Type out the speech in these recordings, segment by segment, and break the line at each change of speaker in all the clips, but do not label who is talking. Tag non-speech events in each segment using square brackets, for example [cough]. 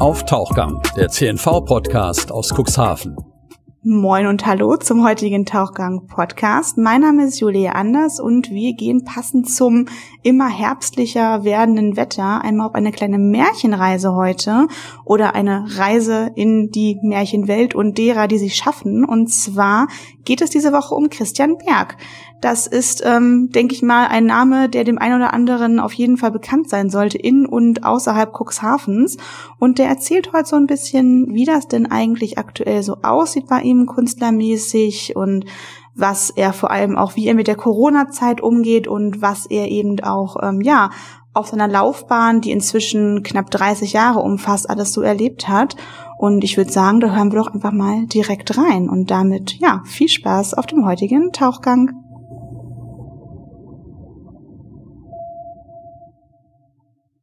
auf Tauchgang, der CNV-Podcast aus Cuxhaven.
Moin und hallo zum heutigen Tauchgang-Podcast. Mein Name ist Julia Anders und wir gehen passend zum immer herbstlicher werdenden Wetter einmal auf eine kleine Märchenreise heute oder eine Reise in die Märchenwelt und derer, die sie schaffen. Und zwar geht es diese Woche um Christian Berg. Das ist, ähm, denke ich mal, ein Name, der dem einen oder anderen auf jeden Fall bekannt sein sollte, in und außerhalb Cuxhavens. Und der erzählt heute so ein bisschen, wie das denn eigentlich aktuell so aussieht bei ihm künstlermäßig und was er vor allem auch, wie er mit der Corona-Zeit umgeht und was er eben auch, ähm, ja, auf seiner Laufbahn, die inzwischen knapp 30 Jahre umfasst, alles so erlebt hat. Und ich würde sagen, da hören wir doch einfach mal direkt rein. Und damit, ja, viel Spaß auf dem heutigen Tauchgang.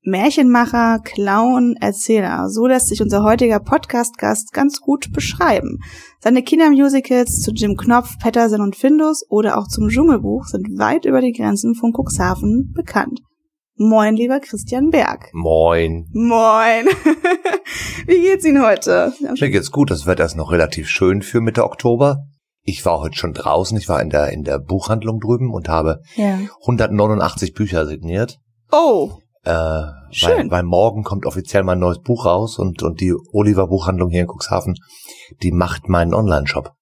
Märchenmacher, Clown, Erzähler. So lässt sich unser heutiger Podcast-Gast ganz gut beschreiben. Seine Kindermusicals zu Jim Knopf, Patterson und Findus oder auch zum Dschungelbuch sind weit über die Grenzen von Cuxhaven bekannt. Moin, lieber Christian Berg.
Moin.
Moin. [laughs] Wie geht's Ihnen heute?
Mir geht's gut. Das Wetter ist noch relativ schön für Mitte Oktober. Ich war heute schon draußen. Ich war in der, in der Buchhandlung drüben und habe ja. 189 Bücher signiert.
Oh.
Äh, Schön. Weil, weil morgen kommt offiziell mein neues Buch raus und, und die Oliver Buchhandlung hier in Cuxhaven, die macht meinen Online-Shop.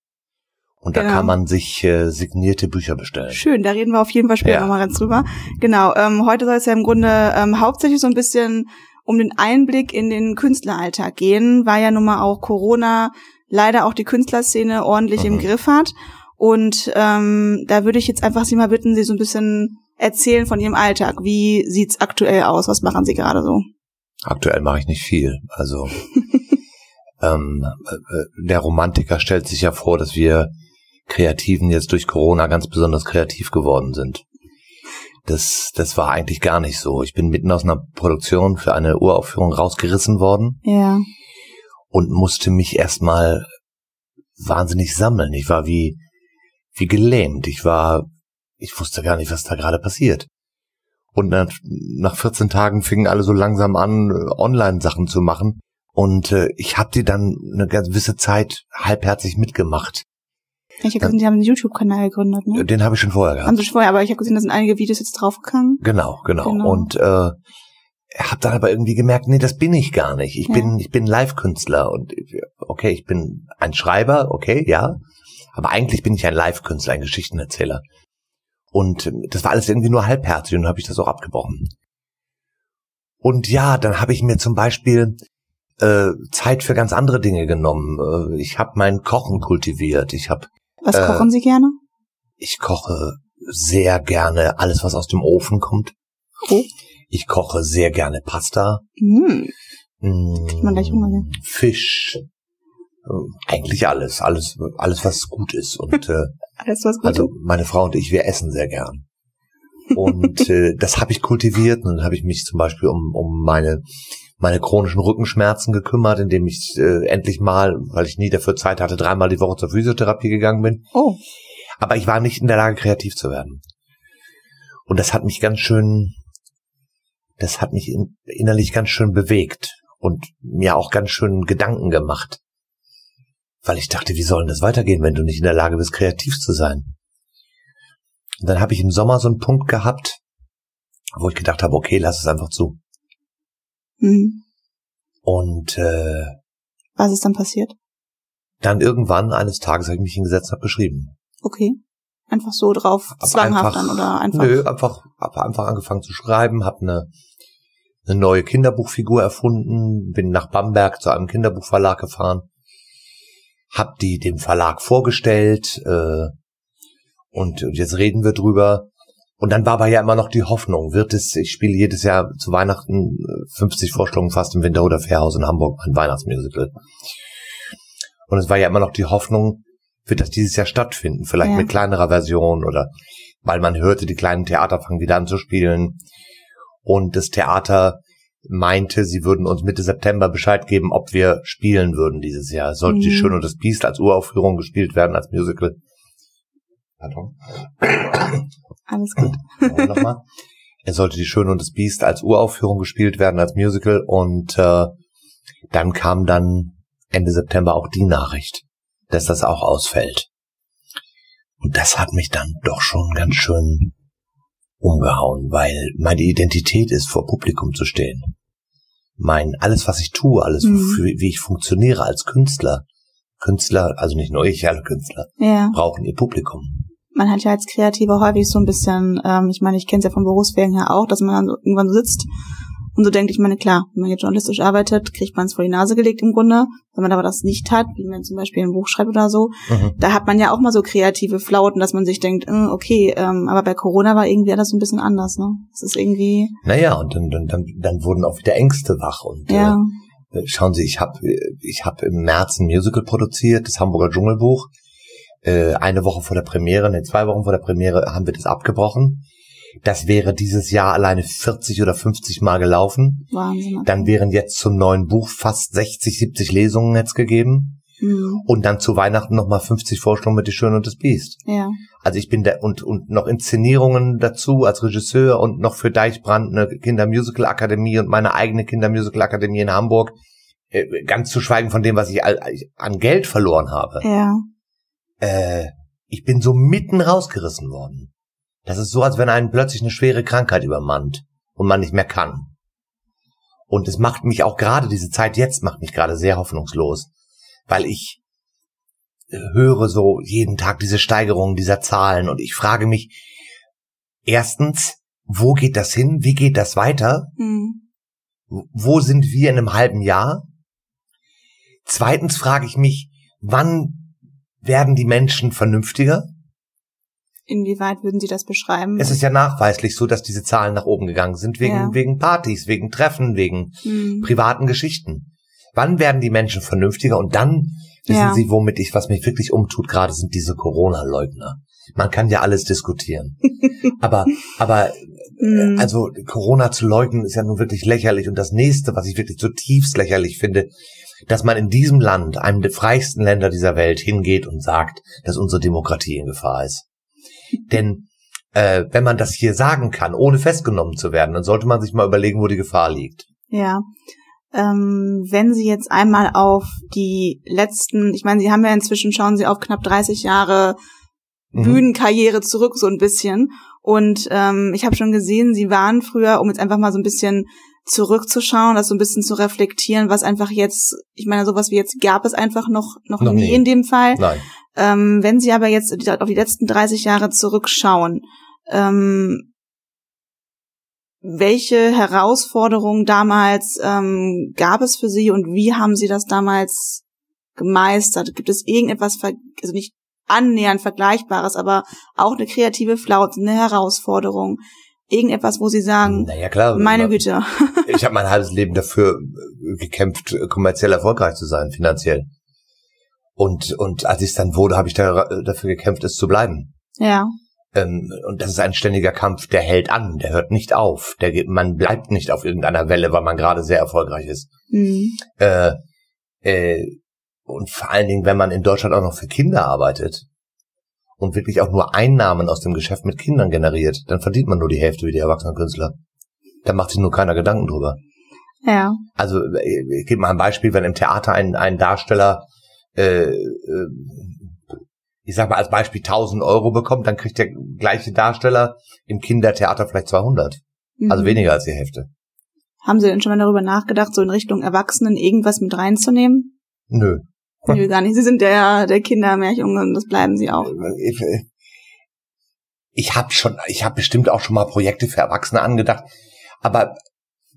Und genau. da kann man sich äh, signierte Bücher bestellen.
Schön, da reden wir auf jeden Fall später ja. nochmal ganz drüber. Genau, ähm, heute soll es ja im Grunde ähm, hauptsächlich so ein bisschen um den Einblick in den Künstleralltag gehen, weil ja nun mal auch Corona leider auch die Künstlerszene ordentlich mhm. im Griff hat. Und ähm, da würde ich jetzt einfach Sie mal bitten, Sie so ein bisschen erzählen von Ihrem Alltag. Wie sieht's aktuell aus? Was machen Sie gerade so?
Aktuell mache ich nicht viel. Also [laughs] ähm, äh, der Romantiker stellt sich ja vor, dass wir Kreativen jetzt durch Corona ganz besonders kreativ geworden sind. Das, das war eigentlich gar nicht so. Ich bin mitten aus einer Produktion für eine Uraufführung rausgerissen worden.
Ja.
Und musste mich erstmal wahnsinnig sammeln. Ich war wie, wie gelähmt. Ich war ich wusste gar nicht, was da gerade passiert. Und nach, nach 14 Tagen fingen alle so langsam an, Online-Sachen zu machen. Und äh, ich habe die dann eine gewisse Zeit halbherzig mitgemacht.
Ich habe gesehen, Sie haben einen YouTube-Kanal gegründet, ne?
Den habe ich schon vorher gehabt.
Haben Sie schon vorher, aber ich habe gesehen, da sind einige Videos jetzt draufgegangen.
Genau, genau, genau. Und äh, habe dann aber irgendwie gemerkt, nee, das bin ich gar nicht. Ich ja. bin, ich bin Live-Künstler und okay, ich bin ein Schreiber, okay, ja, aber eigentlich bin ich ein Live-Künstler, ein Geschichtenerzähler. Und das war alles irgendwie nur halbherzig und dann habe ich das auch abgebrochen. Und ja, dann habe ich mir zum Beispiel äh, Zeit für ganz andere Dinge genommen. Äh, ich habe mein Kochen kultiviert. Ich habe.
Was äh, kochen Sie gerne?
Ich koche sehr gerne alles, was aus dem Ofen kommt.
Oh.
Ich koche sehr gerne Pasta.
Mm. Mm, man gleich Hunger,
Fisch. Äh, eigentlich alles, alles, alles, was gut ist. Und äh, [laughs]
alles, was gut
Also meine Frau und ich, wir essen sehr gern. Und äh, [laughs] das habe ich kultiviert und dann habe ich mich zum Beispiel um, um meine meine chronischen Rückenschmerzen gekümmert, indem ich äh, endlich mal, weil ich nie dafür Zeit hatte, dreimal die Woche zur Physiotherapie gegangen bin.
Oh.
Aber ich war nicht in der Lage, kreativ zu werden. Und das hat mich ganz schön, das hat mich in, innerlich ganz schön bewegt und mir auch ganz schön Gedanken gemacht weil ich dachte, wie soll denn das weitergehen, wenn du nicht in der Lage bist, kreativ zu sein? Und dann habe ich im Sommer so einen Punkt gehabt, wo ich gedacht habe, okay, lass es einfach zu.
Mhm.
Und äh,
was ist dann passiert?
Dann irgendwann eines Tages habe ich mich hingesetzt und habe geschrieben.
Okay. Einfach so drauf
hab
zwanghaft dann oder einfach?
Nö, einfach hab einfach angefangen zu schreiben, habe eine eine neue Kinderbuchfigur erfunden, bin nach Bamberg zu einem Kinderbuchverlag gefahren hab die dem Verlag vorgestellt äh, und jetzt reden wir drüber. Und dann war aber ja immer noch die Hoffnung, wird es, ich spiele jedes Jahr zu Weihnachten 50 äh, Vorstellungen fast im Winterhuder Fairhaus in Hamburg, ein Weihnachtsmusical. Und es war ja immer noch die Hoffnung, wird das dieses Jahr stattfinden, vielleicht ja. mit kleinerer Version oder weil man hörte, die kleinen Theater fangen wieder an zu spielen. Und das Theater meinte, sie würden uns Mitte September Bescheid geben, ob wir spielen würden dieses Jahr. Sollte mhm. die Schön und das Biest als Uraufführung gespielt werden, als Musical.
Pardon. Alles gut.
Nochmal. Er sollte die Schön und das Biest als Uraufführung gespielt werden, als Musical und äh, dann kam dann Ende September auch die Nachricht, dass das auch ausfällt. Und das hat mich dann doch schon ganz schön umgehauen, weil meine Identität ist, vor Publikum zu stehen. Mein, alles, was ich tue, alles,
Mhm.
wie ich funktioniere als Künstler. Künstler, also nicht nur ich, alle Künstler,
Ja.
brauchen ihr Publikum.
Man hat ja als Kreativer häufig so ein bisschen, ähm, ich meine, ich kenne es ja vom Berufswegen her auch, dass man dann irgendwann sitzt und so denkt, ich meine, klar, wenn man jetzt journalistisch arbeitet, kriegt man es vor die Nase gelegt im Grunde. Wenn man aber das nicht hat, wie man zum Beispiel ein Buch schreibt oder so,
Mhm.
da hat man ja auch mal so kreative Flauten, dass man sich denkt, äh, okay, ähm, aber bei Corona war irgendwie alles so ein bisschen anders, ne? Es ist irgendwie,
Naja, und dann, dann, dann, dann wurden auch wieder Ängste wach. Und
ja,
äh, schauen Sie, ich habe ich hab im März ein Musical produziert, das Hamburger Dschungelbuch. Äh, eine Woche vor der Premiere, ne, zwei Wochen vor der Premiere haben wir das abgebrochen. Das wäre dieses Jahr alleine 40 oder 50 Mal gelaufen.
Wahnsinn.
Dann wären jetzt zum neuen Buch fast 60, 70 Lesungen jetzt gegeben.
Mhm.
Und dann zu Weihnachten nochmal 50 Vorstellungen mit Die Schöne und das Biest.
Ja,
Also ich bin da und, und noch Inszenierungen dazu als Regisseur und noch für Deichbrand eine Kindermusical Akademie und meine eigene Kindermusical Akademie in Hamburg. Äh, Ganz zu schweigen von dem, was ich an Geld verloren habe.
ja,
Äh, ich bin so mitten rausgerissen worden. Das ist so, als wenn einen plötzlich eine schwere Krankheit übermannt und man nicht mehr kann. Und es macht mich auch gerade, diese Zeit jetzt macht mich gerade sehr hoffnungslos, weil ich höre so jeden Tag diese Steigerungen dieser Zahlen und ich frage mich, erstens, wo geht das hin? Wie geht das weiter?
mhm.
Wo sind wir in einem halben Jahr? Zweitens frage ich mich, wann werden die Menschen vernünftiger?
Inwieweit würden Sie das beschreiben?
Es ist ja nachweislich so, dass diese Zahlen nach oben gegangen sind, wegen,
Ja.
wegen Partys, wegen Treffen, wegen
Mhm.
privaten Geschichten. Wann werden die Menschen vernünftiger? Und dann wissen
Ja.
Sie, womit ich, was mich wirklich umtut, gerade sind diese Corona-Leugner. Man kann ja alles diskutieren. [laughs] aber, aber,
Mhm.
also Corona zu leugnen ist ja nun wirklich lächerlich. Und das nächste, was ich wirklich zutiefst lächerlich finde, dass man in diesem Land, einem der freiesten Länder dieser Welt, hingeht und sagt, dass unsere Demokratie in Gefahr ist. Denn äh, wenn man das hier sagen kann, ohne festgenommen zu werden, dann sollte man sich mal überlegen, wo die Gefahr liegt.
Ja. Ähm, wenn Sie jetzt einmal auf die letzten, ich meine, Sie haben ja inzwischen, schauen Sie auf knapp 30 Jahre
Mhm.
Bühnenkarriere zurück, so ein bisschen. Und ähm, ich habe schon gesehen, Sie waren früher, um jetzt einfach mal so ein bisschen zurückzuschauen, das so ein bisschen zu reflektieren, was einfach jetzt, ich meine, sowas wie jetzt gab es einfach noch, noch,
Noch
nie,
nie.
in dem Fall.
Nein.
Ähm, wenn Sie aber jetzt auf die letzten 30 Jahre zurückschauen, ähm, welche Herausforderungen damals ähm, gab es für Sie und wie haben Sie das damals gemeistert? Gibt es irgendetwas, also nicht annähernd Vergleichbares, aber auch eine kreative Flaute, eine Herausforderung, irgendetwas, wo Sie sagen,
Naja, klar.
meine Güte, [laughs]
Ich habe mein halbes Leben dafür gekämpft, kommerziell erfolgreich zu sein, finanziell. Und, und als ich es dann wurde, habe ich da, äh, dafür gekämpft, es zu bleiben.
ja,
Ähm, und das ist ein ständiger Kampf, der hält an, der hört nicht auf. Der, geht- man bleibt nicht auf irgendeiner Welle, weil man gerade sehr erfolgreich ist.
hm,
Äh, äh, und vor allen Dingen, wenn man in Deutschland auch noch für Kinder arbeitet und wirklich auch nur Einnahmen aus dem Geschäft mit Kindern generiert, dann verdient man nur die Hälfte wie die erwachsenen Künstler. Da macht sich nur keiner Gedanken drüber.
ja,
Also äh, ich gebe mal ein Beispiel, wenn im Theater ein, ein Darsteller, äh, äh, ich sag mal als Beispiel 1000 Euro bekommt, dann kriegt der gleiche Darsteller im Kindertheater vielleicht 200. Also
mhm.
weniger als die Hälfte.
Haben Sie denn schon mal darüber nachgedacht, so in Richtung Erwachsenen irgendwas mit reinzunehmen?
Nö.
Nö, gar nicht. Sie sind der, der Kindermärchenjunge und das bleiben Sie auch.
Ich, ich habe schon, ich habe bestimmt auch schon mal Projekte für Erwachsene angedacht, aber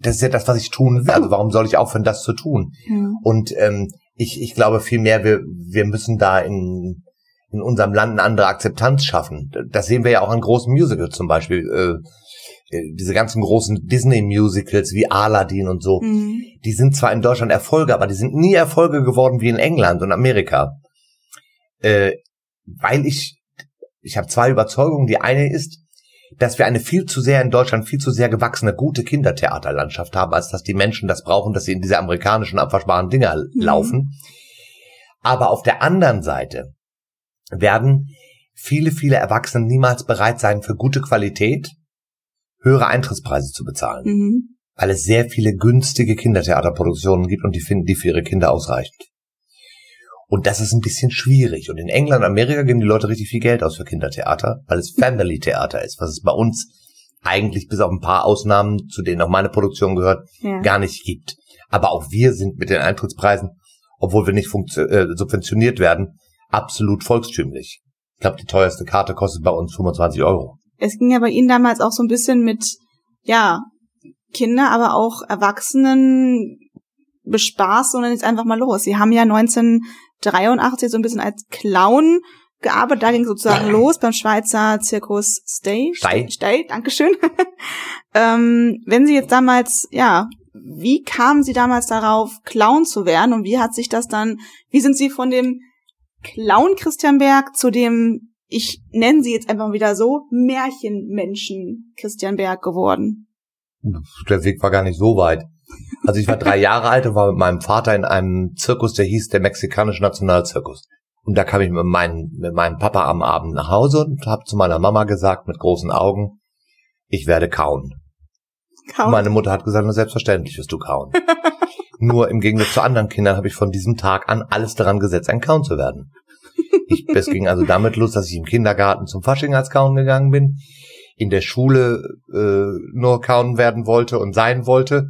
das ist ja das, was ich tun will. Also warum soll ich aufhören, das zu tun?
Ja.
Und ähm, ich, ich glaube vielmehr, wir, wir müssen da in, in unserem Land eine andere Akzeptanz schaffen. Das sehen wir ja auch an großen Musicals zum Beispiel. Äh, äh, diese ganzen großen Disney-Musicals wie Aladdin und so,
Mhm.
die sind zwar in Deutschland Erfolge, aber die sind nie Erfolge geworden wie in England und Amerika. Äh, weil ich, ich habe zwei Überzeugungen. Die eine ist, dass wir eine viel zu sehr in Deutschland viel zu sehr gewachsene, gute Kindertheaterlandschaft haben, als dass die Menschen das brauchen, dass sie in diese amerikanischen abwaschbaren Dinger
Mhm.
laufen. Aber auf der anderen Seite werden viele, viele Erwachsene niemals bereit sein, für gute Qualität höhere Eintrittspreise zu bezahlen.
Mhm.
weil es sehr viele günstige Kindertheaterproduktionen gibt und die finden die für ihre Kinder ausreichend. Und das ist ein bisschen schwierig. Und in England, Amerika geben die Leute richtig viel Geld aus für Kindertheater, weil es Family-Theater ist, was es bei uns eigentlich bis auf ein paar Ausnahmen, zu denen auch meine Produktion gehört, ja. gar nicht gibt. Aber auch wir sind mit den Eintrittspreisen, obwohl wir nicht äh, subventioniert werden, absolut volkstümlich. Ich glaube, die teuerste Karte kostet bei uns 25 Euro.
Es ging ja bei Ihnen damals auch so ein bisschen mit, ja, Kinder, aber auch Erwachsenen bespaßt, sondern jetzt einfach mal los. Sie haben ja 1983 so ein bisschen als Clown gearbeitet. Da ging sozusagen [laughs] los beim Schweizer Zirkus Stay.
Stay.
Stay, Dankeschön. [laughs] ähm, wenn Sie jetzt damals, ja, wie kamen Sie damals darauf, Clown zu werden und wie hat sich das dann, wie sind Sie von dem Clown Christian Berg zu dem, ich nenne Sie jetzt einfach wieder so, Märchenmenschen Christian Berg geworden?
Der Weg war gar nicht so weit. Also ich war drei Jahre alt und war mit meinem Vater in einem Zirkus, der hieß der Mexikanische Nationalzirkus. Und da kam ich mit, meinem mit meinem Papa am Abend nach Hause und habe zu meiner Mama gesagt mit großen Augen, ich werde kauen. kauen. Meine Mutter hat gesagt, selbstverständlich wirst du kauen. [laughs] Nur im Gegensatz zu anderen Kindern habe ich von diesem Tag an alles daran gesetzt, ein Kauen zu werden. Ich, es ging also damit los, dass ich im Kindergarten zum Fasching als Kauen gegangen bin, in der Schule äh, nur Kauen werden wollte und sein wollte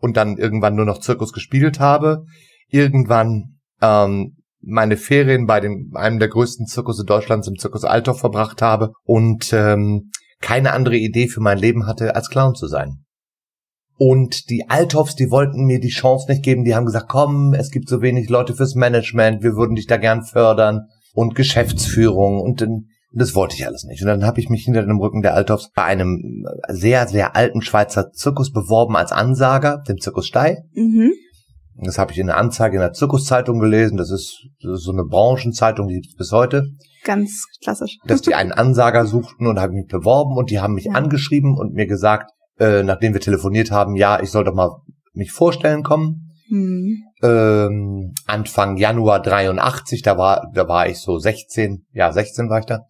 und dann irgendwann nur noch Zirkus gespielt habe. Irgendwann ähm, meine Ferien bei dem, einem der größten Zirkusse Deutschlands im Zirkus Althoff verbracht habe und ähm, keine andere Idee für mein Leben hatte, als Clown zu sein. Und die Althoffs, die wollten mir die Chance nicht geben. Die haben gesagt, komm, es gibt so wenig Leute fürs Management, wir würden dich da gern fördern und Geschäftsführung und dann das wollte ich alles nicht. Und dann habe ich mich hinter dem Rücken der Althoffs bei einem sehr, sehr alten Schweizer Zirkus beworben als Ansager, dem Zirkus Stei. Mhm. Das habe ich in der Anzeige in der Zirkuszeitung gelesen. Das ist, das ist so eine Branchenzeitung, die gibt es bis heute.
Ganz klassisch.
Dass die einen Ansager suchten und habe mich beworben und die haben mich ja. angeschrieben und mir gesagt, äh, nachdem wir telefoniert haben, ja, ich soll doch mal mich vorstellen kommen. Mhm. Ähm, Anfang Januar 83, da war, da war ich so 16, ja 16 war ich da.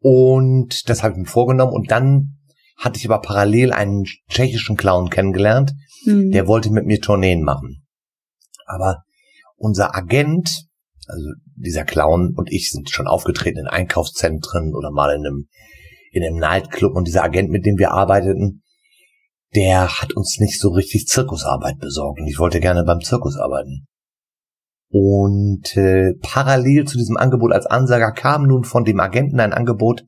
Und das habe ich mir vorgenommen. Und dann hatte ich aber parallel einen tschechischen Clown kennengelernt, mhm. der wollte mit mir Tourneen machen. Aber unser Agent, also dieser Clown und ich sind schon aufgetreten in Einkaufszentren oder mal in einem, in einem Nightclub und dieser Agent, mit dem wir arbeiteten, der hat uns nicht so richtig Zirkusarbeit besorgt und ich wollte gerne beim Zirkus arbeiten. Und äh, parallel zu diesem Angebot als Ansager kam nun von dem Agenten ein Angebot,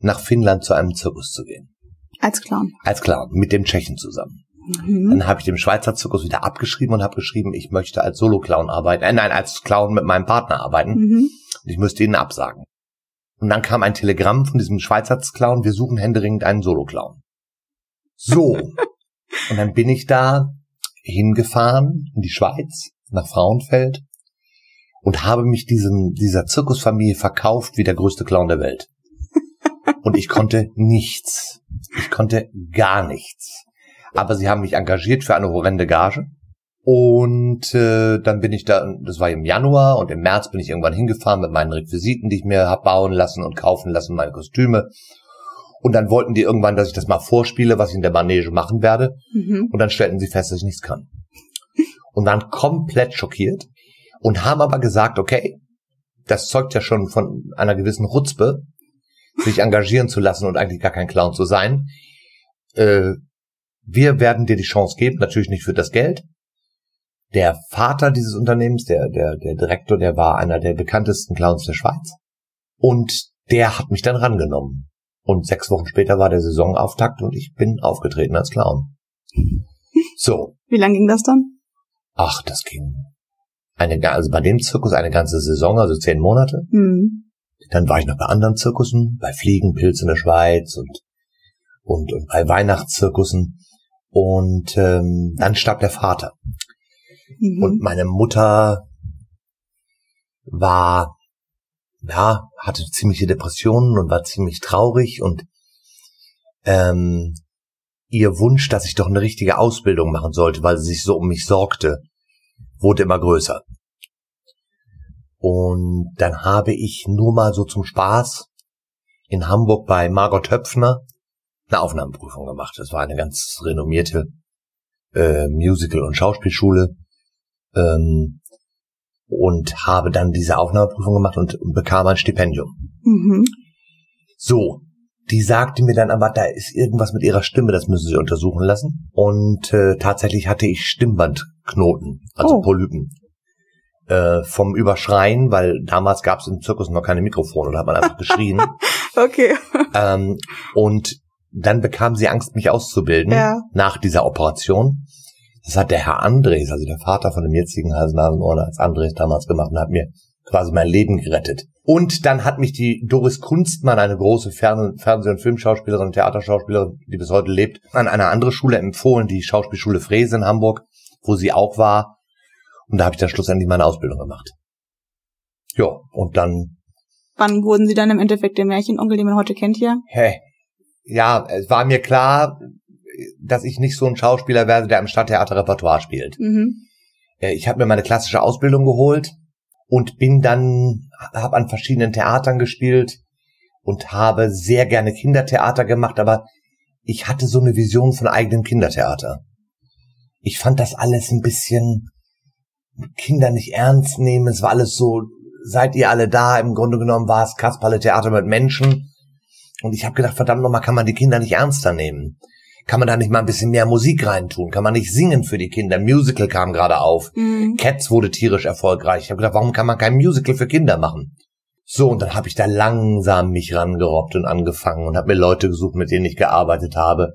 nach Finnland zu einem Zirkus zu gehen.
Als Clown.
Als Clown, mit dem Tschechen zusammen. Mhm. Dann habe ich dem Schweizer Zirkus wieder abgeschrieben und habe geschrieben, ich möchte als Solo-Clown arbeiten. Äh, nein, als Clown mit meinem Partner arbeiten. Mhm. Und ich müsste ihnen absagen. Und dann kam ein Telegramm von diesem Schweizer Clown, wir suchen händeringend einen Solo-Clown. So. [laughs] und dann bin ich da hingefahren in die Schweiz, nach Frauenfeld und habe mich diesem, dieser Zirkusfamilie verkauft wie der größte Clown der Welt. [laughs] Und ich konnte nichts. Ich konnte gar nichts. Aber sie haben mich engagiert für eine horrende Gage. Und äh, dann bin ich da, das war im Januar und im März bin ich irgendwann hingefahren mit meinen Requisiten, die ich mir hab bauen lassen und kaufen lassen, meine Kostüme. Und dann wollten die irgendwann, dass ich das mal vorspiele, was ich in der Manege machen werde. Mhm. Und dann stellten sie fest, dass ich nichts kann. Und waren komplett schockiert und haben aber gesagt, okay, das zeugt ja schon von einer gewissen Rutzpe, sich engagieren zu lassen und eigentlich gar kein Clown zu sein. Äh, wir werden dir die Chance geben, natürlich nicht für das Geld. Der Vater dieses Unternehmens, der, der, der Direktor, der war einer der bekanntesten Clowns der Schweiz. Und der hat mich dann rangenommen. Und sechs Wochen später war der Saisonauftakt und ich bin aufgetreten als Clown. So.
Wie lang ging das dann?
Ach, das ging eine, also bei dem Zirkus eine ganze Saison, also zehn Monate. Mhm. Dann war ich noch bei anderen Zirkussen, bei Fliegenpilz in der Schweiz und, und, und bei Weihnachtszirkussen. Und ähm, dann starb der Vater. Mhm. Und meine Mutter war, ja, hatte ziemliche Depressionen und war ziemlich traurig und ähm, ihr Wunsch, dass ich doch eine richtige Ausbildung machen sollte, weil sie sich so um mich sorgte, wurde immer größer. Und dann habe ich nur mal so zum Spaß in Hamburg bei Margot Höpfner eine Aufnahmeprüfung gemacht. Das war eine ganz renommierte äh, Musical- und Schauspielschule ähm, und habe dann diese Aufnahmeprüfung gemacht und bekam ein Stipendium.
Mhm.
So, die sagte mir dann aber, da ist irgendwas mit ihrer Stimme, das müssen sie untersuchen lassen. Und äh, tatsächlich hatte ich Stimmbandknoten, also
Oh.
Polypen. Äh, vom Überschreien, weil damals gab es im Zirkus noch keine Mikrofone, da hat man einfach geschrien. [laughs]
Okay.
ähm, und dann bekam sie Angst, mich auszubilden
Ja.
nach dieser Operation. Das hat der Herr Andres, also der Vater von dem jetzigen Hals-Nasen-Ohrenarzt Andres damals gemacht und hat mir quasi mein Leben gerettet. Und dann hat mich die Doris Kunstmann, eine große Fern Fernseh- und Filmschauspielerin, Theaterschauspielerin, die bis heute lebt, an eine andere Schule empfohlen, die Schauspielschule Frese in Hamburg, wo sie auch war. Und da habe ich dann schlussendlich meine Ausbildung gemacht. Ja, und dann
Wann wurden Sie dann im Endeffekt der Märchenonkel, den man heute kennt hier?
Hä? Ja, es war mir klar, dass ich nicht so ein Schauspieler werde, der im Stadttheater Repertoire spielt.
Mhm.
Äh, Ich habe mir meine klassische Ausbildung geholt und bin dann, habe an verschiedenen Theatern gespielt und habe sehr gerne Kindertheater gemacht, aber ich hatte so eine Vision von eigenem Kindertheater. Ich fand das alles ein bisschen Kinder nicht ernst nehmen. Es war alles so, seid ihr alle da? Im Grunde genommen war es Kasperle Theater mit Menschen. Und ich habe gedacht, verdammt nochmal, kann man die Kinder nicht ernster nehmen? Kann man da nicht mal ein bisschen mehr Musik reintun? Kann man nicht singen für die Kinder? Musical kam gerade auf.
Mhm.
Cats wurde tierisch erfolgreich. Ich habe gedacht, warum kann man kein Musical für Kinder machen? So, und dann habe ich da langsam mich rangerobbt und angefangen und habe mir Leute gesucht, mit denen ich gearbeitet habe.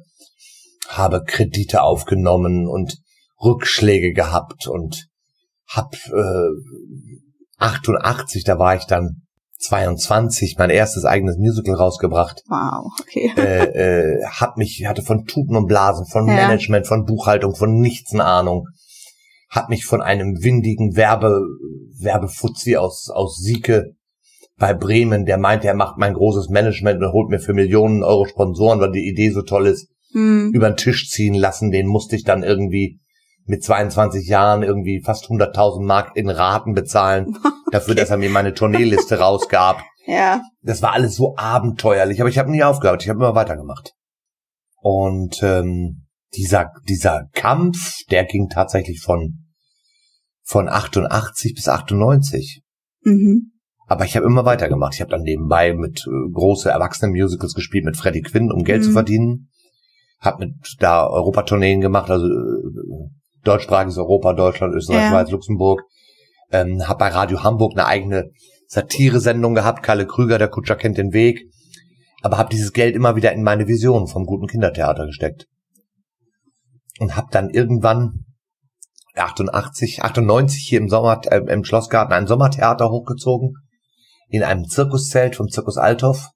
Habe Kredite aufgenommen und Rückschläge gehabt und hab äh, 88, da war ich dann 22, mein erstes eigenes Musical rausgebracht
Wow, okay.
äh, äh, hab mich, hatte von Tuten und Blasen, von
Ja.
Management, von Buchhaltung, von nichts eine Ahnung. Hab mich von einem windigen Werbe, Werbefuzzi aus, aus Sieke bei Bremen, der meinte, er macht mein großes Management und holt mir für Millionen Euro Sponsoren, weil die Idee so toll ist,
Mhm.
über den Tisch ziehen lassen. Den musste ich dann irgendwie mit 22 Jahren irgendwie fast 100.000 Mark in Raten bezahlen, [laughs] dafür, dass er mir meine Tourneeliste rausgab
Ja.
das war alles so abenteuerlich, aber ich habe nie aufgehört, ich habe immer weitergemacht. Und ähm, dieser dieser Kampf, der ging tatsächlich von von 88 bis 98.
Mhm.
Aber ich habe immer weitergemacht. Ich habe dann nebenbei mit äh, große Erwachsenen-Musicals gespielt mit Freddie Quinn, um Geld
Mhm.
zu verdienen. Hab mit da Europatourneen gemacht, also äh, deutschsprachiges Europa, Deutschland, Österreich,
Ja.
Schweiz, Luxemburg. Ähm, hab bei Radio Hamburg eine eigene Satire-Sendung gehabt. Kalle Krüger, der Kutscher kennt den Weg. Aber hab dieses Geld immer wieder in meine Vision vom guten Kindertheater gesteckt. Und hab dann irgendwann 88, 98 hier im Sommer, äh, im Schlossgarten ein Sommertheater hochgezogen. In einem Zirkuszelt vom Zirkus Althoff.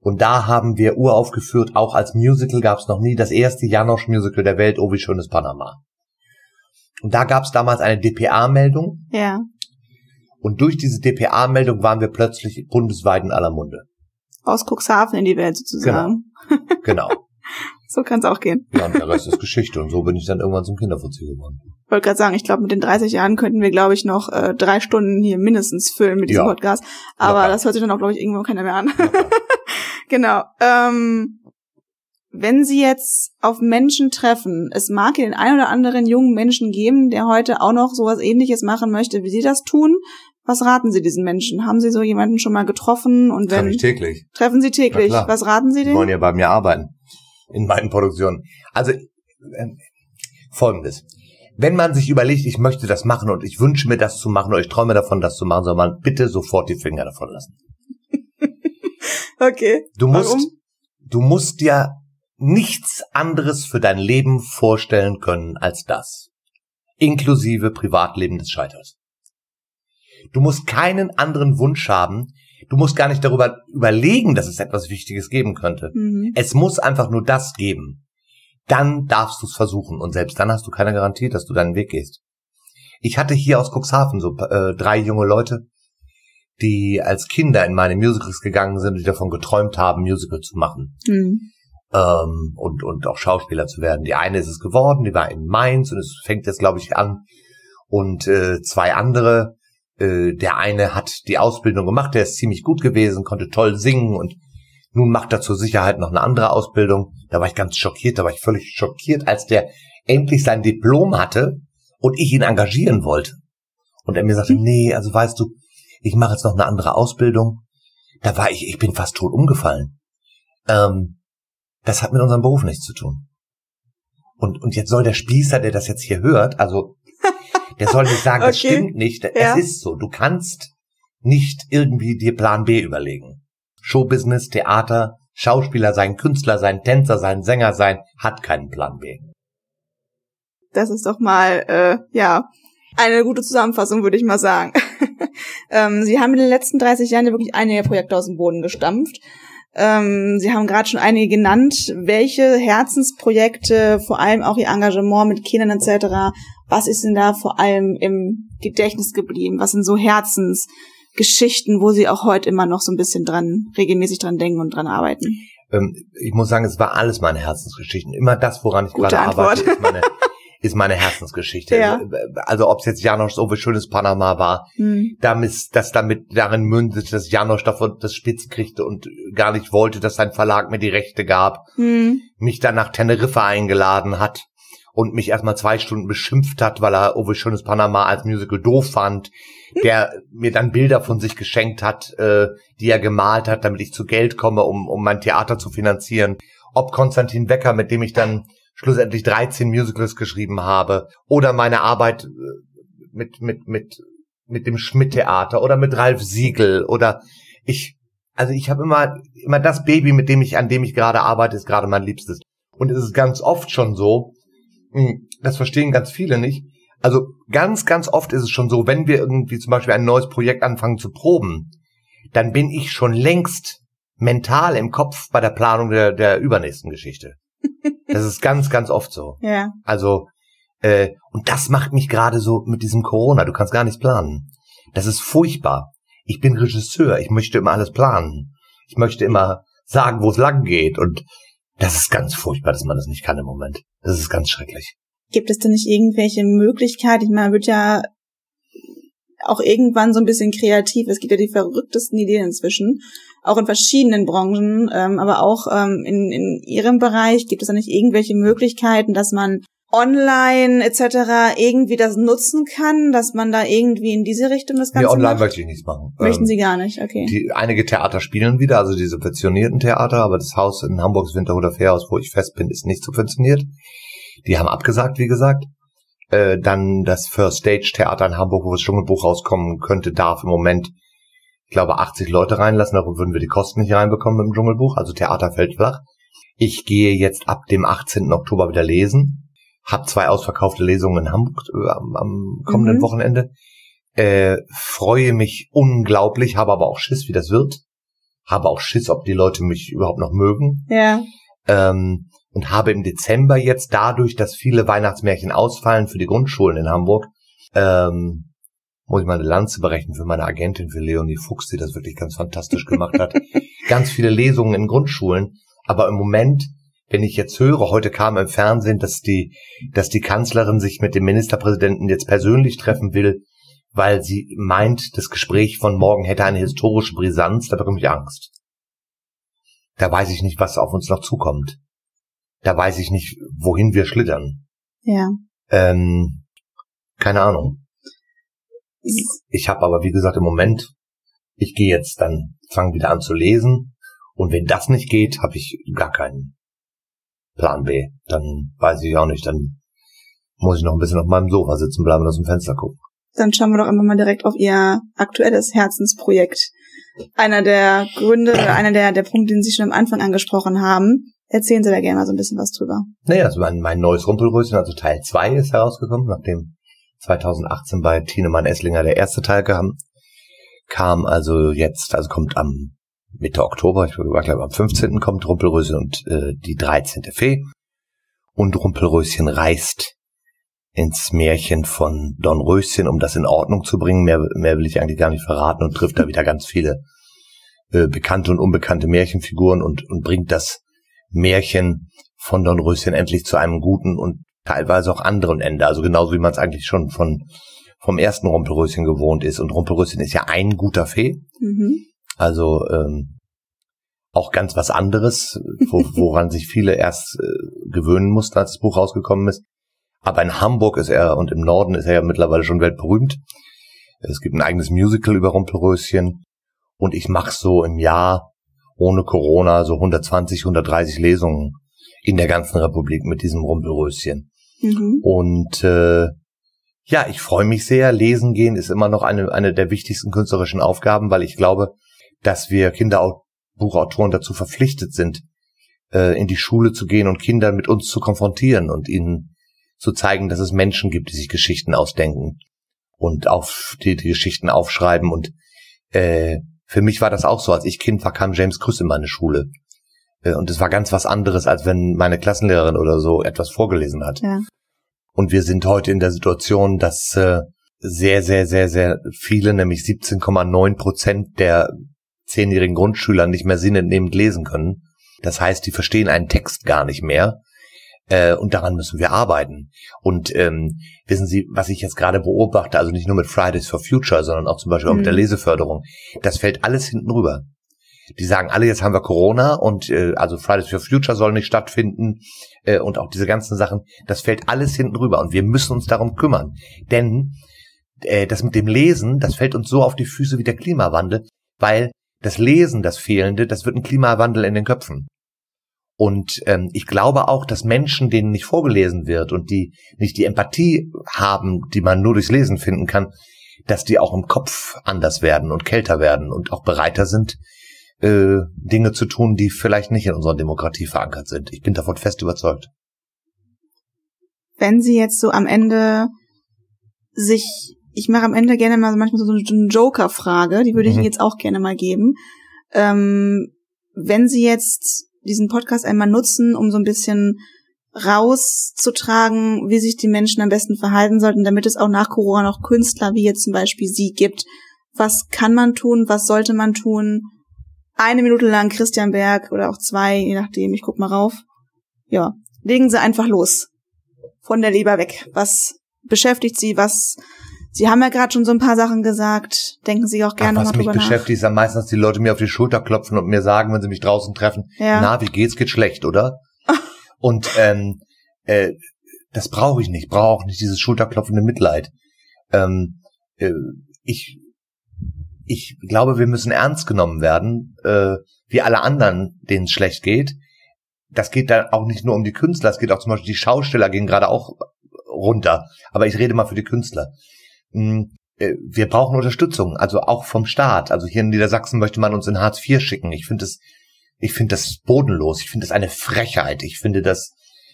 Und da haben wir uraufgeführt, auch als Musical gab es noch nie, das erste Janosch-Musical der Welt, Oh wie schön ist Panama. Und da gab es damals eine DPA-Meldung.
Ja.
Und durch diese DPA-Meldung waren wir plötzlich bundesweit in aller Munde.
Aus Cuxhaven in die Welt sozusagen.
Genau. [laughs]
So kann es auch gehen.
Ja, und der Rest ist Geschichte. Und so bin ich dann irgendwann zum Kinderfuzzi geworden.
Ich wollte gerade sagen, ich glaube, mit den 30 Jahren könnten wir, glaube ich, noch äh, drei Stunden hier mindestens füllen mit diesem
Ja.
Podcast. Aber
Locker.
das hört sich dann auch, glaube ich, irgendwann keiner mehr an. [laughs] genau. Ähm, wenn Sie jetzt auf Menschen treffen, es mag ja den einen oder anderen jungen Menschen geben, der heute auch noch sowas ähnliches machen möchte, wie Sie das tun. Was raten Sie diesen Menschen? Haben Sie so jemanden schon mal getroffen? Und wenn
Treffe ich täglich.
treffen Sie täglich, was raten Sie
Die wollen
denen?
ja bei mir arbeiten. In meinen Produktionen. Also, ähm, folgendes. Wenn man sich überlegt, ich möchte das machen und ich wünsche mir das zu machen oder ich träume davon, das zu machen, soll man bitte sofort die Finger davon lassen. [laughs]
Okay.
Du musst,
Warum?
du musst dir nichts anderes für dein Leben vorstellen können als das. Inklusive Privatleben des Scheiters. Du musst keinen anderen Wunsch haben. Du musst gar nicht darüber überlegen, dass es etwas Wichtiges geben könnte.
Mhm.
Es muss einfach nur das geben. Dann darfst du es versuchen und selbst dann hast du keine Garantie, dass du deinen Weg gehst. Ich hatte hier aus Cuxhaven so äh, drei junge Leute, die als Kinder in meine Musicals gegangen sind und die davon geträumt haben, Musical zu machen
Mhm.
Ähm, und und auch Schauspieler zu werden. Die eine ist es geworden, die war in Mainz und es fängt jetzt glaube ich an und äh, zwei andere. Äh, der eine hat die Ausbildung gemacht, der ist ziemlich gut gewesen, konnte toll singen und nun macht er zur Sicherheit noch eine andere Ausbildung. Da war ich ganz schockiert, da war ich völlig schockiert, als der endlich sein Diplom hatte und ich ihn engagieren wollte. Und er mir sagte,
Hm.
nee, also weißt du, ich mache jetzt noch eine andere Ausbildung. Da war ich, ich bin fast tot umgefallen. Ähm, das hat mit unserem Beruf nichts zu tun. Und, und jetzt soll der Spießer, der das jetzt hier hört, also [laughs] der soll nicht sagen, das
Okay.
stimmt nicht.
Ja.
Es ist so. Du kannst nicht irgendwie dir Plan B überlegen. Showbusiness, Theater, Schauspieler sein, Künstler sein, Tänzer sein, Sänger sein, hat keinen Plan B.
Das ist doch mal, äh, ja, eine gute Zusammenfassung, würde ich mal sagen. [laughs] ähm, Sie haben in den letzten 30 Jahren ja wirklich einige Projekte aus dem Boden gestampft. Ähm, Sie haben gerade schon einige genannt. Welche Herzensprojekte, vor allem auch Ihr Engagement mit Kindern etc., was ist denn da vor allem im Gedächtnis geblieben? Was sind so Herzensgeschichten, wo Sie auch heute immer noch so ein bisschen dran, regelmäßig dran denken und dran arbeiten?
Ähm, ich muss sagen, es war alles meine Herzensgeschichten. Immer das, woran ich
Gute
gerade
Antwort.
arbeite, ist meine, ist meine Herzensgeschichte.
Ja.
Also ob es jetzt Janosch so wie schönes Panama war,
Hm.
damit, das damit darin mündete, dass Janosch davon das Spitz kriegte und gar nicht wollte, dass sein Verlag mir die Rechte gab,
Hm.
mich dann nach Teneriffa eingeladen hat und mich erstmal zwei Stunden beschimpft hat, weil er Owe Schönes Panama als Musical doof fand, der mir dann Bilder von sich geschenkt hat, äh, die er gemalt hat, damit ich zu Geld komme, um, um mein Theater zu finanzieren. Ob Konstantin Wecker, mit dem ich dann schlussendlich 13 Musicals geschrieben habe, oder meine Arbeit äh, mit, mit, mit, mit dem Schmidt-Theater oder mit Ralf Siegel oder ich, also ich habe immer, immer das Baby, mit dem ich, an dem ich gerade arbeite, ist gerade mein Liebstes. Und es ist ganz oft schon so, mh, das verstehen ganz viele nicht. Also ganz, ganz oft ist es schon so, wenn wir irgendwie zum Beispiel ein neues Projekt anfangen zu proben, dann bin ich schon längst mental im Kopf bei der Planung der, der übernächsten Geschichte. Das ist ganz, ganz oft so. [laughs]
Ja.
Also, äh, und das macht mich gerade so mit diesem Corona. Du kannst gar nichts planen. Das ist furchtbar. Ich bin Regisseur. Ich möchte immer alles planen. Ich möchte immer sagen, wo es lang geht. Und das ist ganz furchtbar, dass man das nicht kann im Moment. Das ist ganz schrecklich.
Gibt es denn nicht irgendwelche Möglichkeiten? Ich meine, man wird ja auch irgendwann so ein bisschen kreativ. Es gibt ja die verrücktesten Ideen inzwischen, auch in verschiedenen Branchen, ähm, aber auch ähm, in, in Ihrem Bereich gibt es da nicht irgendwelche Möglichkeiten, dass man online etc. irgendwie das nutzen kann, dass man da irgendwie in diese Richtung das
Nee,
Ganze
online
macht?
möchte ich nichts machen.
Möchten
Ähm,
Sie gar nicht, okay.
Die, einige Theater spielen wieder, also die subventionierten Theater, aber das Haus in Hamburgs Winterhuder Fährhaus, wo ich fest bin, ist nicht subventioniert. Die haben abgesagt, wie gesagt. Äh, dann das First Stage Theater in Hamburg, wo das Dschungelbuch rauskommen könnte, darf im Moment, ich glaube, 80 Leute reinlassen, darüber würden wir die Kosten nicht reinbekommen im Dschungelbuch, also Theater fällt flach. Ich gehe jetzt ab dem 18. Oktober wieder lesen, habe zwei ausverkaufte Lesungen in Hamburg äh, am, am kommenden
Mhm.
Wochenende, äh, freue mich unglaublich, habe aber auch Schiss, wie das wird, habe auch Schiss, ob die Leute mich überhaupt noch mögen
Ja,
ähm, und habe im Dezember jetzt dadurch, dass viele Weihnachtsmärchen ausfallen für die Grundschulen in Hamburg, ähm, muss ich mal eine Lanze berechnen für meine Agentin, für Leonie Fuchs, die das wirklich ganz fantastisch gemacht hat. [laughs] ganz viele Lesungen in Grundschulen, aber im Moment, wenn ich jetzt höre, heute kam im Fernsehen, dass die, dass die Kanzlerin sich mit dem Ministerpräsidenten jetzt persönlich treffen will, weil sie meint, das Gespräch von morgen hätte eine historische Brisanz, da bekomme ich Angst. Da weiß ich nicht, was auf uns noch zukommt. Da weiß ich nicht, wohin wir schlittern.
ja.
Ähm, keine Ahnung. Ich habe aber, wie gesagt, im Moment, ich gehe jetzt dann, fange wieder an zu lesen. Und wenn das nicht geht, habe ich gar keinen Plan B. Dann weiß ich auch nicht, dann muss ich noch ein bisschen auf meinem Sofa sitzen bleiben und aus dem Fenster gucken.
Dann schauen wir doch einfach mal direkt auf Ihr aktuelles Herzensprojekt. Einer der Gründe, oder einer der, der Punkte, den Sie schon am Anfang angesprochen haben. Erzählen Sie da gerne mal so ein bisschen was drüber.
Naja, also mein, mein neues Rumpelröschen, also Teil 2 ist herausgekommen, nachdem 2018 bei Tienemann Esslinger der erste Teil kam. Kam also jetzt, also kommt am Mitte Oktober, ich glaube am 15. kommt Rumpelröschen und äh, die 13. Fee. Und Rumpelröschen reist ins Märchen von Don Röschen, um das in Ordnung zu bringen. Mehr, mehr will ich eigentlich gar nicht verraten und trifft da wieder ganz viele äh, bekannte und unbekannte Märchenfiguren und, und bringt das Märchen von Don Röschen endlich zu einem guten und teilweise auch anderen Ende. Also genauso wie man es eigentlich schon von vom ersten Rumpelröschen gewohnt ist. Und Rumpelröschen ist ja ein guter Fee.
Mhm.
Also ähm, auch ganz was anderes, wo, [laughs] woran sich viele erst äh, gewöhnen mussten, als das Buch rausgekommen ist. Aber in Hamburg ist er und im Norden ist er ja mittlerweile schon weltberühmt. Es gibt ein eigenes Musical über Rumpelröschen. Und ich mache so im Jahr ohne Corona so 120, 130 Lesungen in der ganzen Republik mit diesem Rumpelröschen. Mhm. Und äh, ja, ich freue mich sehr. Lesen gehen ist immer noch eine, eine der wichtigsten künstlerischen Aufgaben, weil ich glaube, dass wir Kinderbuchautoren dazu verpflichtet sind, äh, in die Schule zu gehen und Kinder mit uns zu konfrontieren und ihnen zu zeigen, dass es Menschen gibt, die sich Geschichten ausdenken und auf die, die Geschichten aufschreiben. Und äh, für mich war das auch so, als ich Kind war, kam James Krüss in meine Schule. Äh, und es war ganz was anderes, als wenn meine Klassenlehrerin oder so etwas vorgelesen hat. Ja. Und wir sind heute in der Situation, dass äh, sehr, sehr, sehr, sehr viele, nämlich 17,9 Prozent der zehnjährigen Grundschüler nicht mehr sinnentnehmend lesen können. Das heißt, die verstehen einen Text gar nicht mehr. Äh, und daran müssen wir arbeiten. Und ähm, wissen Sie, was ich jetzt gerade beobachte, also nicht nur mit Fridays for Future, sondern auch zum Beispiel auch mit der mhm. Leseförderung, das fällt alles hinten rüber. Die sagen alle, jetzt haben wir Corona und äh, also Fridays for Future soll nicht stattfinden äh, und auch diese ganzen Sachen, das fällt alles hinten rüber und wir müssen uns darum kümmern. Denn äh, das mit dem Lesen, das fällt uns so auf die Füße wie der Klimawandel, weil das Lesen, das Fehlende, das wird ein Klimawandel in den Köpfen. Und ähm, ich glaube auch, dass Menschen, denen nicht vorgelesen wird und die nicht die Empathie haben, die man nur durchs Lesen finden kann, dass die auch im Kopf anders werden und kälter werden und auch bereiter sind, äh, Dinge zu tun, die vielleicht nicht in unserer Demokratie verankert sind. Ich bin davon fest überzeugt.
Wenn Sie jetzt so am Ende sich ich mache am Ende gerne mal manchmal so eine Joker-Frage, die würde ich mhm. Ihnen jetzt auch gerne mal geben. Ähm, wenn Sie jetzt diesen Podcast einmal nutzen, um so ein bisschen rauszutragen, wie sich die Menschen am besten verhalten sollten, damit es auch nach Corona noch Künstler wie jetzt zum Beispiel Sie gibt. Was kann man tun? Was sollte man tun? Eine Minute lang Christian Berg oder auch zwei, je nachdem. Ich guck mal rauf. Ja, legen Sie einfach los. Von der Leber weg. Was beschäftigt Sie? Was Sie haben ja gerade schon so ein paar Sachen gesagt. Denken Sie auch gerne Ach,
mal drüber nach. Was mich beschäftigt, ist am meisten, dass die Leute mir auf die Schulter klopfen und mir sagen, wenn sie mich draußen treffen, ja. na, wie geht's? Geht schlecht, oder? [laughs] und ähm, äh, das brauche ich nicht. Brauche auch nicht dieses schulterklopfende Mitleid. Ähm, äh, ich ich glaube, wir müssen ernst genommen werden, äh, wie alle anderen, denen es schlecht geht. Das geht dann auch nicht nur um die Künstler, es geht auch zum Beispiel die Schausteller gehen gerade auch runter. Aber ich rede mal für die Künstler. Hm, äh, wir brauchen Unterstützung, also auch vom Staat. Also hier in Niedersachsen möchte man uns in Hartz IV schicken. Ich finde das, ich finde das bodenlos. Ich finde das eine Frechheit. Ich finde das,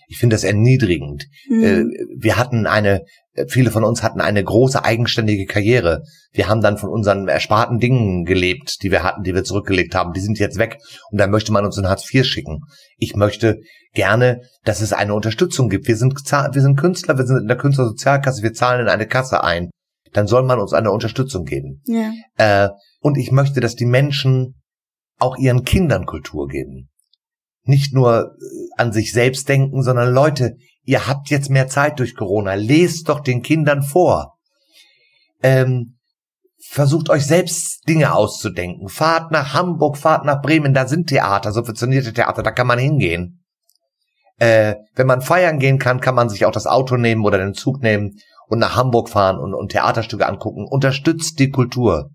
ich finde das erniedrigend. Mhm. Wir hatten eine, viele von uns hatten eine große eigenständige Karriere. Wir haben dann von unseren ersparten Dingen gelebt, die wir hatten, die wir zurückgelegt haben. Die sind jetzt weg und dann möchte man uns in Hartz IV schicken. Ich möchte gerne, dass es eine Unterstützung gibt. Wir sind, wir sind Künstler, wir sind in der Künstlersozialkasse, wir zahlen in eine Kasse ein dann soll man uns eine Unterstützung geben. Ja. Äh, und ich möchte, dass die Menschen auch ihren Kindern Kultur geben. Nicht nur äh, an sich selbst denken, sondern Leute, ihr habt jetzt mehr Zeit durch Corona, lest doch den Kindern vor. Ähm, versucht euch selbst Dinge auszudenken. Fahrt nach Hamburg, fahrt nach Bremen, da sind Theater, subventionierte Theater, da kann man hingehen. Äh, wenn man feiern gehen kann, kann man sich auch das Auto nehmen oder den Zug nehmen und nach Hamburg fahren und, und Theaterstücke angucken. Unterstützt die Kultur.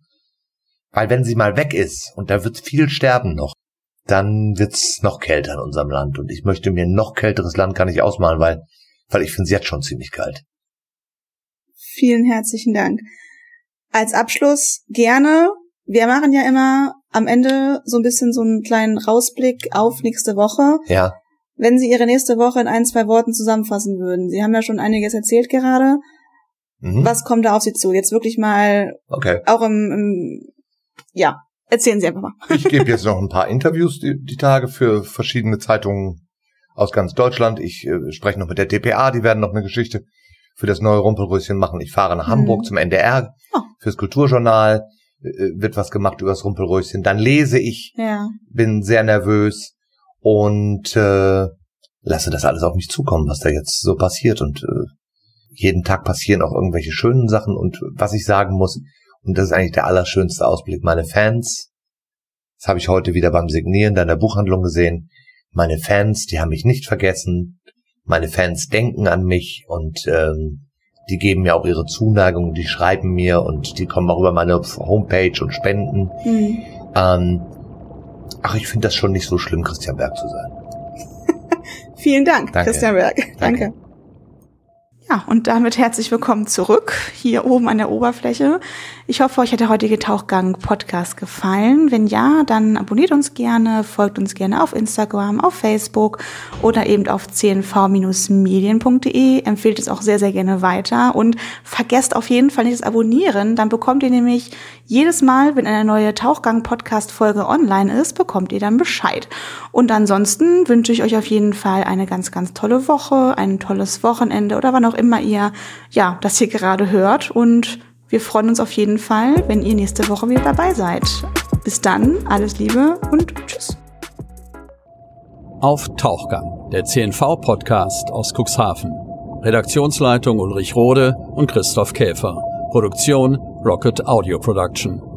Weil wenn sie mal weg ist, und da wird viel sterben noch, dann wird's noch kälter in unserem Land. Und ich möchte mir ein noch kälteres Land gar nicht ausmalen, weil, weil ich finde es jetzt schon ziemlich kalt.
Vielen herzlichen Dank. Als Abschluss gerne. Wir machen ja immer am Ende so ein bisschen so einen kleinen Rausblick auf nächste Woche.
Ja.
Wenn Sie Ihre nächste Woche in ein, zwei Worten zusammenfassen würden. Sie haben ja schon einiges erzählt gerade. Mhm. Was kommt da auf Sie zu? Jetzt wirklich mal
okay.
auch im, im ja, erzählen Sie einfach mal.
ich [laughs] gebe jetzt noch ein paar Interviews die, die Tage für verschiedene Zeitungen aus ganz Deutschland. Ich äh, spreche noch mit der DPA, die werden noch eine Geschichte für das neue Rumpelröschen machen. Ich fahre nach mhm. Hamburg zum NDR oh. fürs Kulturjournal, äh, wird was gemacht über das Rumpelröschen. Dann lese ich, ja. bin sehr nervös und äh, lasse das alles auf mich zukommen, was da jetzt so passiert und äh, jeden Tag passieren auch irgendwelche schönen Sachen und was ich sagen muss, und das ist eigentlich der allerschönste Ausblick, meine Fans, das habe ich heute wieder beim Signieren deiner Buchhandlung gesehen, meine Fans, die haben mich nicht vergessen, meine Fans denken an mich und ähm, die geben mir auch ihre Zuneigung, die schreiben mir und die kommen auch über meine Homepage und spenden. Mhm. Ähm, ach, ich finde das schon nicht so schlimm, Christian Berg zu sein. [laughs]
Vielen Dank, Danke. Christian Berg. Danke. Danke. Ja, und damit herzlich willkommen zurück hier oben an der Oberfläche. Ich hoffe, euch hat der heutige Tauchgang-Podcast gefallen. Wenn ja, dann abonniert uns gerne, folgt uns gerne auf Instagram, auf Facebook oder eben auf cnv-medien.de. Empfehlt es auch sehr, sehr gerne weiter und vergesst auf jeden Fall nicht das Abonnieren. Dann bekommt ihr nämlich jedes Mal, wenn eine neue Tauchgang-Podcast-Folge online ist, bekommt ihr dann Bescheid. Und ansonsten wünsche ich euch auf jeden Fall eine ganz, ganz tolle Woche, ein tolles Wochenende oder wann auch immer ihr, ja, das hier gerade hört und wir freuen uns auf jeden Fall, wenn ihr nächste Woche wieder dabei seid. Bis dann, alles Liebe und tschüss.
Auf Tauchgang, der CNV-Podcast aus Cuxhaven. Redaktionsleitung Ulrich Rode und Christoph Käfer. Produktion Rocket Audio Production.